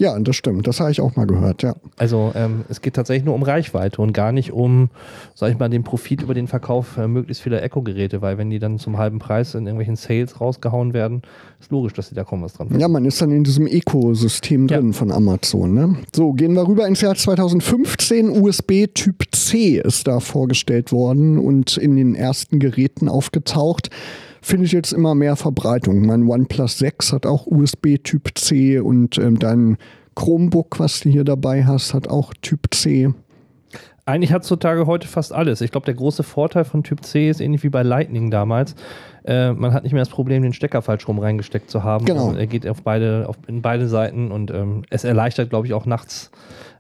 Ja, das stimmt. Das habe ich auch mal gehört, ja. Also ähm, es geht tatsächlich nur um Reichweite und gar nicht um, sag ich mal, den Profit über den Verkauf äh, möglichst vieler Echo-Geräte, weil wenn die dann zum halben Preis in irgendwelchen Sales rausgehauen werden, ist logisch, dass sie da kaum was dran finden. Ja, man ist dann in diesem Ökosystem drin ja. von Amazon. Ne? So, gehen wir rüber ins Jahr 2015. USB Typ C ist da vorgestellt worden und in den ersten Geräten aufgetaucht findet jetzt immer mehr Verbreitung. Mein OnePlus 6 hat auch USB Typ C und ähm, dein Chromebook, was du hier dabei hast, hat auch Typ C. Eigentlich hat heutzutage heute fast alles. Ich glaube, der große Vorteil von Typ C ist ähnlich wie bei Lightning damals. Äh, man hat nicht mehr das Problem, den Stecker falsch rum reingesteckt zu haben. Genau. Er geht auf beide, auf, in beide Seiten und ähm, es erleichtert, glaube ich, auch nachts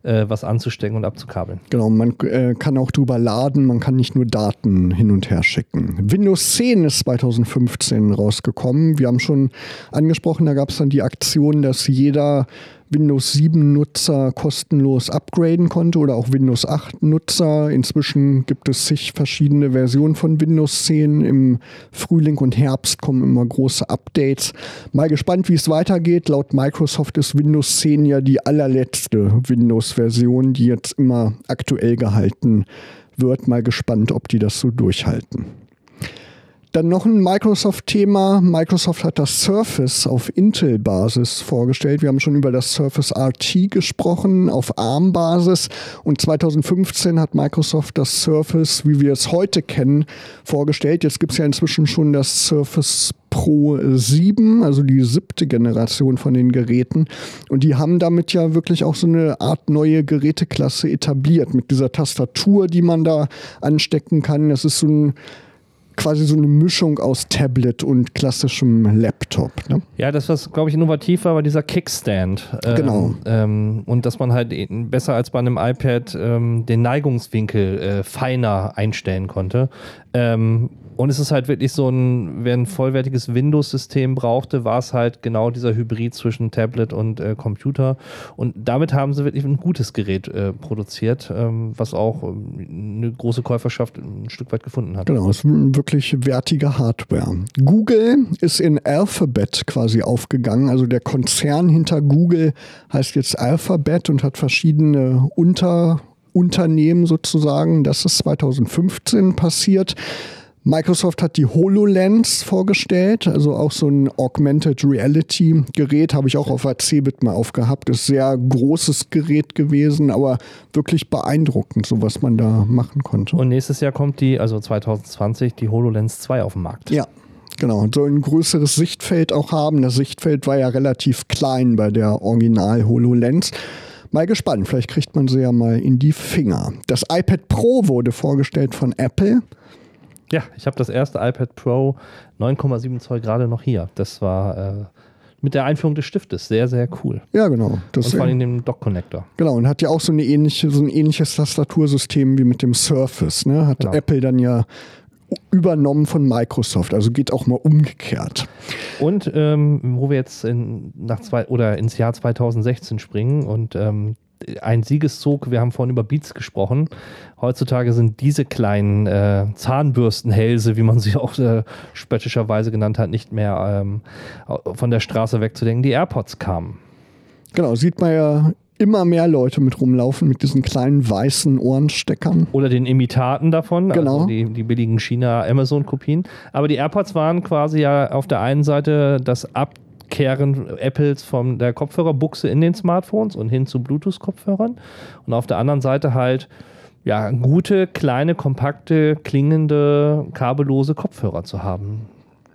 äh, was anzustecken und abzukabeln. Genau, man äh, kann auch drüber laden, man kann nicht nur Daten hin und her schicken. Windows 10 ist 2015 rausgekommen. Wir haben schon angesprochen, da gab es dann die Aktion, dass jeder Windows 7 Nutzer kostenlos upgraden konnte oder auch Windows 8 Nutzer. Inzwischen gibt es zig verschiedene Versionen von Windows 10. Im Frühling und Herbst kommen immer große Updates. Mal gespannt, wie es weitergeht. Laut Microsoft ist Windows 10 ja die allerletzte Windows-Version, die jetzt immer aktuell gehalten wird. Mal gespannt, ob die das so durchhalten. Dann noch ein Microsoft-Thema. Microsoft hat das Surface auf Intel-Basis vorgestellt. Wir haben schon über das Surface RT gesprochen, auf ARM-Basis. Und 2015 hat Microsoft das Surface, wie wir es heute kennen, vorgestellt. Jetzt gibt es ja inzwischen schon das Surface Pro 7, also die siebte Generation von den Geräten. Und die haben damit ja wirklich auch so eine Art neue Geräteklasse etabliert mit dieser Tastatur, die man da anstecken kann. Das ist so ein quasi so eine Mischung aus Tablet und klassischem Laptop. Ne? Ja, das, was, glaube ich, innovativ war, war dieser Kickstand. Ähm, genau. Ähm, und dass man halt besser als bei einem iPad ähm, den Neigungswinkel äh, feiner einstellen konnte. Ähm, und es ist halt wirklich so ein, wer ein vollwertiges Windows-System brauchte, war es halt genau dieser Hybrid zwischen Tablet und äh, Computer. Und damit haben sie wirklich ein gutes Gerät äh, produziert, ähm, was auch ähm, eine große Käuferschaft ein Stück weit gefunden hat. Genau, es ist wirklich wertige Hardware. Google ist in Alphabet quasi aufgegangen. Also der Konzern hinter Google heißt jetzt Alphabet und hat verschiedene Unterunternehmen sozusagen. Das ist 2015 passiert. Microsoft hat die HoloLens vorgestellt, also auch so ein Augmented Reality Gerät, habe ich auch auf der CeBIT mal aufgehabt. Ist sehr großes Gerät gewesen, aber wirklich beeindruckend, so was man da machen konnte. Und nächstes Jahr kommt die, also 2020, die HoloLens 2 auf den Markt. Ja, Genau, soll ein größeres Sichtfeld auch haben. Das Sichtfeld war ja relativ klein bei der Original HoloLens. Mal gespannt, vielleicht kriegt man sie ja mal in die Finger. Das iPad Pro wurde vorgestellt von Apple. Ja, ich habe das erste iPad Pro 9,7 Zoll gerade noch hier. Das war äh, mit der Einführung des Stiftes sehr, sehr cool. Ja, genau. Das und vor allem dem Dock-Connector. Genau, und hat ja auch so, eine ähnliche, so ein ähnliches Tastatursystem wie mit dem Surface. Ne? Hat genau. Apple dann ja übernommen von Microsoft. Also geht auch mal umgekehrt. Und ähm, wo wir jetzt in, nach zwei, oder ins Jahr 2016 springen und ähm, ein Siegeszug. Wir haben vorhin über Beats gesprochen. Heutzutage sind diese kleinen äh, Zahnbürstenhälse, wie man sie auch äh, spöttischerweise genannt hat, nicht mehr ähm, von der Straße wegzudenken. Die AirPods kamen. Genau, sieht man ja immer mehr Leute mit rumlaufen, mit diesen kleinen weißen Ohrensteckern. Oder den Imitaten davon, Genau. also die, die billigen China-Amazon-Kopien. Aber die AirPods waren quasi ja auf der einen Seite das Abkehren Apples von der Kopfhörerbuchse in den Smartphones und hin zu Bluetooth-Kopfhörern. Und auf der anderen Seite halt ja, gute, kleine, kompakte, klingende, kabellose Kopfhörer zu haben.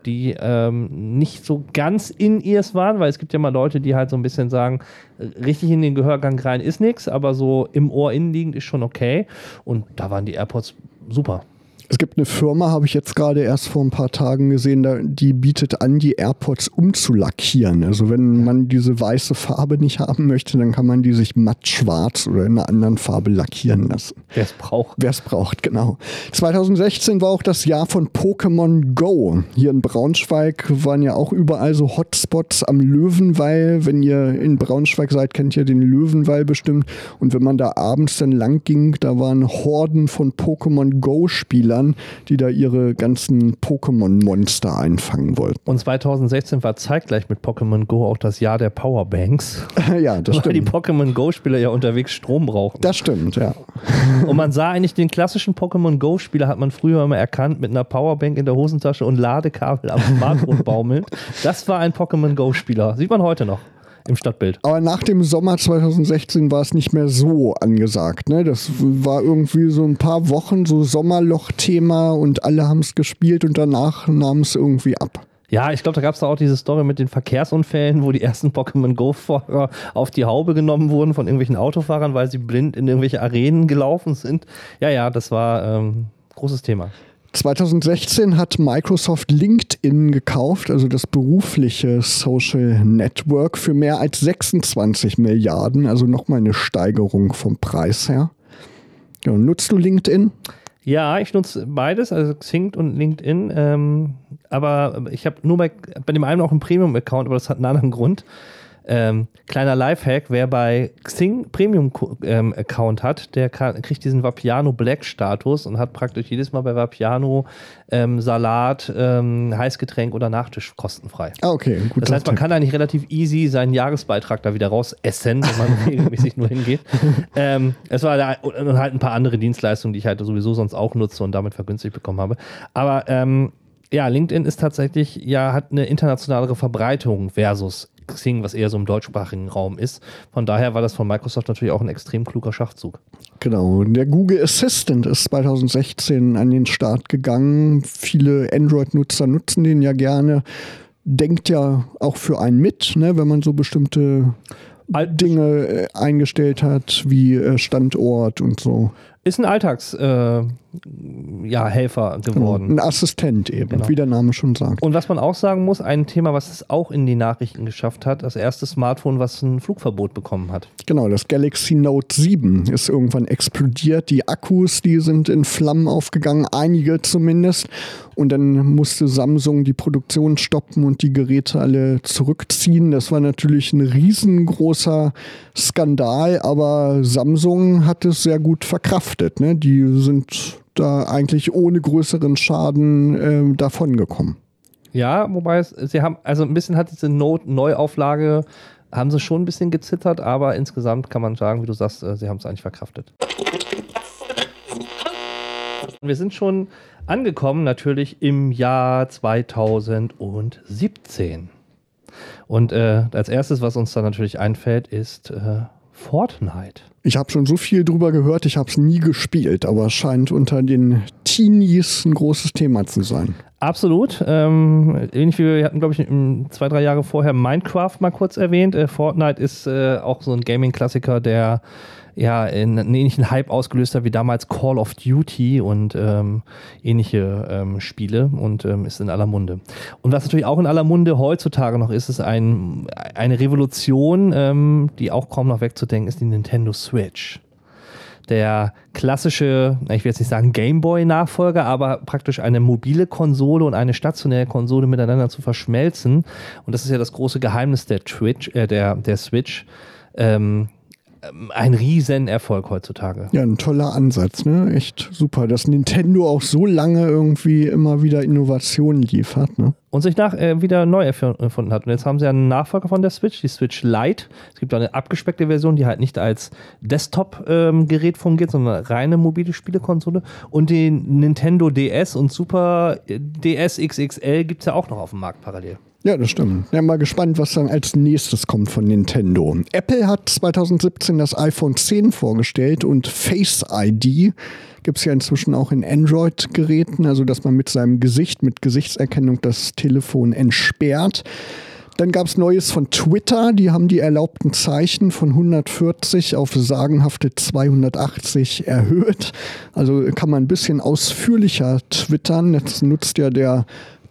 Die ähm, nicht so ganz in ears waren, weil es gibt ja mal Leute, die halt so ein bisschen sagen, äh, richtig in den Gehörgang rein ist nichts, aber so im Ohr innenliegend ist schon okay. Und da waren die AirPods super. Es gibt eine Firma, habe ich jetzt gerade erst vor ein paar Tagen gesehen, die bietet an, die AirPods umzulackieren. Also wenn man diese weiße Farbe nicht haben möchte, dann kann man die sich matt schwarz oder in einer anderen Farbe lackieren lassen. Wer es braucht. Wer es braucht, genau. 2016 war auch das Jahr von Pokémon Go. Hier in Braunschweig waren ja auch überall so Hotspots am Löwenwall. Wenn ihr in Braunschweig seid, kennt ihr den Löwenwall bestimmt. Und wenn man da abends dann lang ging, da waren Horden von Pokémon Go-Spielern, die da ihre ganzen Pokémon-Monster einfangen wollten. Und 2016 war zeitgleich mit Pokémon Go auch das Jahr der Powerbanks, ja, das weil die stimmt. Pokémon Go-Spieler ja unterwegs Strom brauchen. Das stimmt, ja. Und man sah eigentlich den klassischen Pokémon Go-Spieler, hat man früher immer erkannt, mit einer Powerbank in der Hosentasche und Ladekabel am Smartphone baumelnd. Das war ein Pokémon Go-Spieler. Sieht man heute noch im Stadtbild. Aber nach dem Sommer 2016 war es nicht mehr so angesagt. Ne? Das war irgendwie so ein paar Wochen so Sommerloch-Thema und alle haben es gespielt und danach nahm es irgendwie ab. Ja, ich glaube, da gab es auch diese Story mit den Verkehrsunfällen, wo die ersten Pokémon Go-Fahrer auf die Haube genommen wurden von irgendwelchen Autofahrern, weil sie blind in irgendwelche Arenen gelaufen sind. Ja, ja, das war ähm, großes Thema. 2016 hat Microsoft LinkedIn gekauft, also das berufliche Social Network, für mehr als 26 Milliarden, also nochmal eine Steigerung vom Preis her. Ja, nutzt du LinkedIn? Ja, ich nutze beides, also Xing und LinkedIn. Ähm, aber ich habe nur bei, bei dem einen auch einen Premium-Account, aber das hat einen anderen Grund. Ähm, kleiner Lifehack, wer bei Xing Premium-Account hat, der kann, kriegt diesen Vapiano Black-Status und hat praktisch jedes Mal bei Vapiano ähm, Salat, ähm, Heißgetränk oder Nachtisch kostenfrei. Ah, okay, gut. Das heißt, man kann eigentlich relativ easy seinen Jahresbeitrag da wieder raus essen, wenn man regelmäßig nur hingeht. Ähm, es war da und halt ein paar andere Dienstleistungen, die ich halt sowieso sonst auch nutze und damit vergünstigt bekommen habe. Aber ähm, ja, LinkedIn ist tatsächlich, ja, hat eine internationalere Verbreitung versus Xing, was eher so im deutschsprachigen Raum ist. Von daher war das von Microsoft natürlich auch ein extrem kluger Schachzug. Genau. Der Google Assistant ist 2016 an den Start gegangen. Viele Android-Nutzer nutzen den ja gerne. Denkt ja auch für einen mit, ne, wenn man so bestimmte Dinge äh, eingestellt hat, wie äh, Standort und so. Ist ein Alltags, äh, ja, Helfer geworden. Ein Assistent eben, Genau. wie der Name schon sagt. Und was man auch sagen muss, ein Thema, was es auch in die Nachrichten geschafft hat, das erste Smartphone, was ein Flugverbot bekommen hat. Genau, das Galaxy Note 7 ist irgendwann explodiert. Die Akkus, die sind in Flammen aufgegangen, einige zumindest. Und dann musste Samsung die Produktion stoppen und die Geräte alle zurückziehen. Das war natürlich ein riesengroßer Skandal, aber Samsung hat es sehr gut verkraftet. Ne? Die sind da eigentlich ohne größeren Schaden äh, davongekommen. Ja, wobei es, sie haben, also ein bisschen hat diese Note-Neuauflage, haben sie schon ein bisschen gezittert, aber insgesamt kann man sagen, wie du sagst, äh, sie haben es eigentlich verkraftet. Wir sind schon angekommen, natürlich im Jahr 2017. Und äh, als erstes, was uns da natürlich einfällt, ist äh, Fortnite. Ich habe schon so viel drüber gehört, ich habe es nie gespielt, aber es scheint unter den Teenies ein großes Thema zu sein. Absolut. Ähm, ähnlich wie wir hatten, glaube ich, zwei, drei Jahre vorher Minecraft mal kurz erwähnt. Äh, Fortnite ist äh, auch so ein Gaming-Klassiker, der ja in einen ähnlichen Hype ausgelöst hat wie damals Call of Duty und ähm, ähnliche ähm, Spiele und ähm, ist in aller Munde. Und was natürlich auch in aller Munde heutzutage noch ist, ist ein, eine Revolution, ähm, die auch kaum noch wegzudenken ist, die Nintendo Switch der klassische, ich will jetzt nicht sagen Gameboy-Nachfolger, aber praktisch eine mobile Konsole und eine stationäre Konsole miteinander zu verschmelzen. Und das ist ja das große Geheimnis der Twitch, äh, der, der Switch. Ähm, ein Riesenerfolg heutzutage. Ja, ein toller Ansatz, ne? Echt super, dass Nintendo auch so lange irgendwie immer wieder Innovationen liefert, ne? Und sich nach äh, wieder neu erfunden hat. Und jetzt haben sie einen Nachfolger von der Switch, die Switch Lite. Es gibt auch eine abgespeckte Version, die halt nicht als Desktop-Gerät ähm, fungiert, sondern reine mobile Spielekonsole. Und den Nintendo DS und Super DS XXL gibt es ja auch noch auf dem Markt parallel. Ja, das stimmt. Ja, mal gespannt, was dann als nächstes kommt von Nintendo. Apple hat 2017 das iPhone 10 vorgestellt und Face ID gibt es ja inzwischen auch in Android-Geräten, also dass man mit seinem Gesicht, mit Gesichtserkennung das Telefon entsperrt. Dann gab es Neues von Twitter, die haben die erlaubten Zeichen von 140 auf sagenhafte 280 erhöht. Also kann man ein bisschen ausführlicher twittern. Das nutzt ja der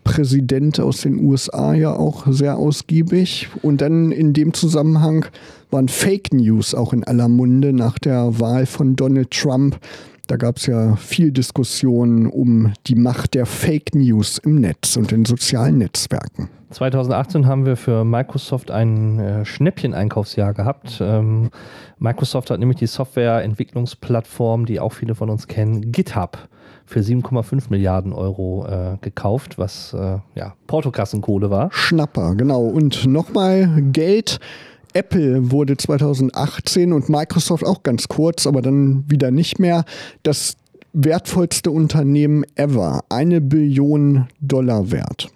Präsident aus den USA ja auch sehr ausgiebig. Und dann in dem Zusammenhang waren Fake News auch in aller Munde nach der Wahl von Donald Trump. Da gab es ja viel Diskussion um die Macht der Fake News im Netz und in sozialen Netzwerken. 2018 haben wir für Microsoft ein äh, Schnäppchen-Einkaufsjahr gehabt. Ähm, Microsoft hat nämlich die Softwareentwicklungsplattform, die auch viele von uns kennen, GitHub für 7,5 Milliarden Euro äh, gekauft, was äh, ja Portokassenkohle war. Schnapper, genau. Und nochmal Geld. Apple wurde 2018 und Microsoft auch ganz kurz, aber dann wieder nicht mehr, das wertvollste Unternehmen ever. Eine Billion Dollar wert.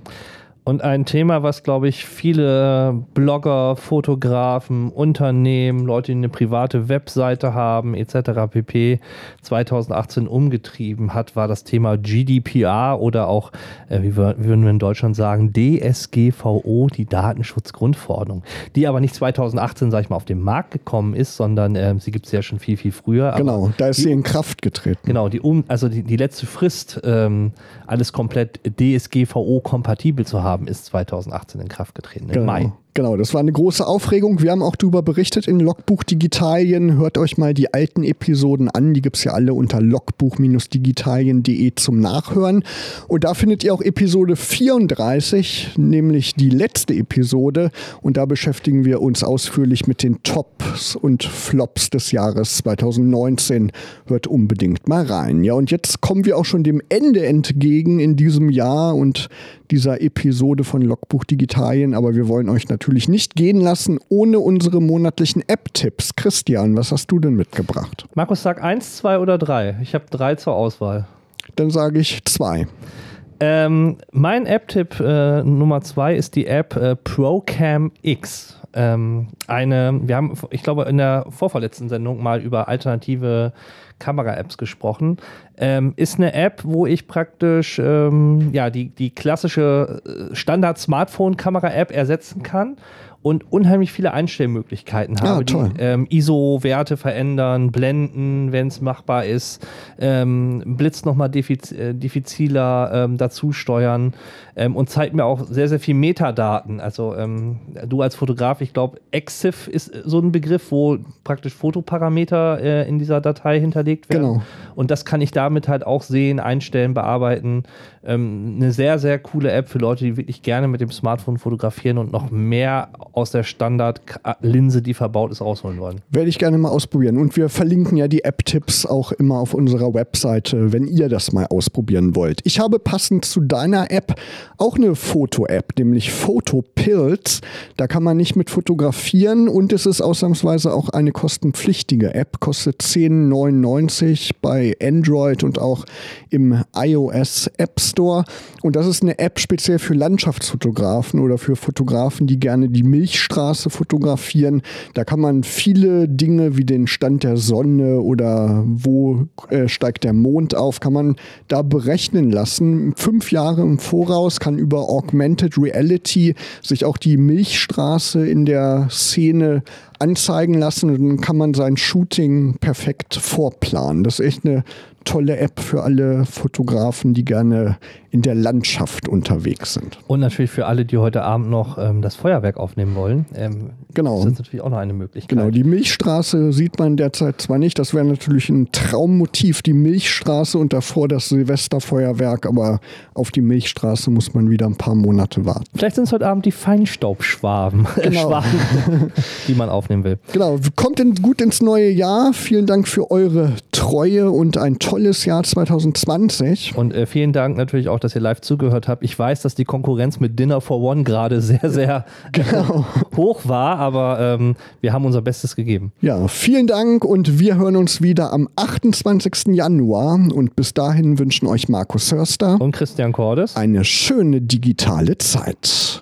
Und ein Thema, was, glaube ich, viele Blogger, Fotografen, Unternehmen, Leute, die eine private Webseite haben, etc. pp. 2018 umgetrieben hat, war das Thema GDPR oder auch, äh, wie, wir, wie würden wir in Deutschland sagen, DSGVO, die Datenschutzgrundverordnung, die aber nicht 2018, sage ich mal, auf den Markt gekommen ist, sondern äh, sie gibt es ja schon viel, viel früher. Genau, da ist die, sie in Kraft getreten. Genau, die um, also die, die letzte Frist, ähm, alles komplett DSGVO-kompatibel zu haben, haben, ist 2018 in Kraft getreten, im genau. Mai. Genau, das war eine große Aufregung. Wir haben auch darüber berichtet in Logbuch Digitalien. Hört euch mal die alten Episoden an. Die gibt es ja alle unter logbuch-digitalien.de zum Nachhören. Und da findet ihr auch Episode 34, nämlich die letzte Episode. Und da beschäftigen wir uns ausführlich mit den Tops und Flops des Jahres 2019. Hört unbedingt mal rein. Ja, und jetzt kommen wir auch schon dem Ende entgegen in diesem Jahr und dieser Episode von Logbuch Digitalien. Aber wir wollen euch natürlich natürlich nicht gehen lassen ohne unsere monatlichen App-Tipps. Christian, was hast du denn mitgebracht? Markus, sag eins, zwei oder drei. Ich habe drei zur Auswahl. Dann sage ich zwei. Ähm, mein App-Tipp äh, Nummer zwei ist die App äh, ProCam X. Ähm, eine, wir haben, ich glaube, in der vorverletzten Sendung mal über alternative Kamera-Apps gesprochen. Ähm, ist eine App, wo ich praktisch ähm, ja, die, die klassische äh, Standard-Smartphone-Kamera-App ersetzen kann und unheimlich viele Einstellmöglichkeiten habe, ja, die ähm, ISO-Werte verändern, blenden, wenn es machbar ist, ähm, Blitz nochmal diffiz äh, diffiziler ähm, dazu steuern ähm, und zeigt mir auch sehr, sehr viel Metadaten. Also ähm, du als Fotograf, ich glaube, EXIF ist so ein Begriff, wo praktisch Fotoparameter äh, in dieser Datei hinterlegt werden. Genau. Und das kann ich damit halt auch sehen, einstellen, bearbeiten. Ähm, eine sehr, sehr coole App für Leute, die wirklich gerne mit dem Smartphone fotografieren und noch mehr aus der Standardlinse, die verbaut ist, rausholen wollen. Werde ich gerne mal ausprobieren. Und wir verlinken ja die App-Tipps auch immer auf unserer Webseite, wenn ihr das mal ausprobieren wollt. Ich habe passend zu deiner App auch eine Foto-App, nämlich Photopills. Da kann man nicht mit fotografieren und es ist ausnahmsweise auch eine kostenpflichtige App, kostet 10,99 bei Android und auch im iOS App Store. Und das ist eine App speziell für Landschaftsfotografen oder für Fotografen, die gerne die Milchstraße fotografieren. Da kann man viele Dinge wie den Stand der Sonne oder wo äh, steigt der Mond auf, kann man da berechnen lassen. Fünf Jahre im Voraus kann über Augmented Reality sich auch die Milchstraße in der Szene anzeigen lassen und dann kann man sein Shooting perfekt vorplanen. Das ist echt eine tolle App für alle Fotografen, die gerne in der Landschaft unterwegs sind. Und natürlich für alle, die heute Abend noch ähm, das Feuerwerk aufnehmen wollen. Ähm, Genau. Das ist natürlich auch noch eine Möglichkeit. Genau, die Milchstraße sieht man derzeit zwar nicht, das wäre natürlich ein Traummotiv, die Milchstraße und davor das Silvesterfeuerwerk, aber auf die Milchstraße muss man wieder ein paar Monate warten. Vielleicht sind es heute Abend die Feinstaubschwaben, Genau. Schwaben, die man aufnehmen will. Genau, kommt in, gut ins neue Jahr. Vielen Dank für eure Treue und ein tolles Jahr 2020. Und äh, vielen Dank natürlich auch, dass ihr live zugehört habt. Ich weiß, dass die Konkurrenz mit Dinner for One gerade sehr, sehr Genau. hoch war, aber ähm, wir haben unser Bestes gegeben. Ja, vielen Dank und wir hören uns wieder am 28. Januar. Und bis dahin wünschen euch Markus Hörster Und Christian Cordes. eine schöne digitale Zeit.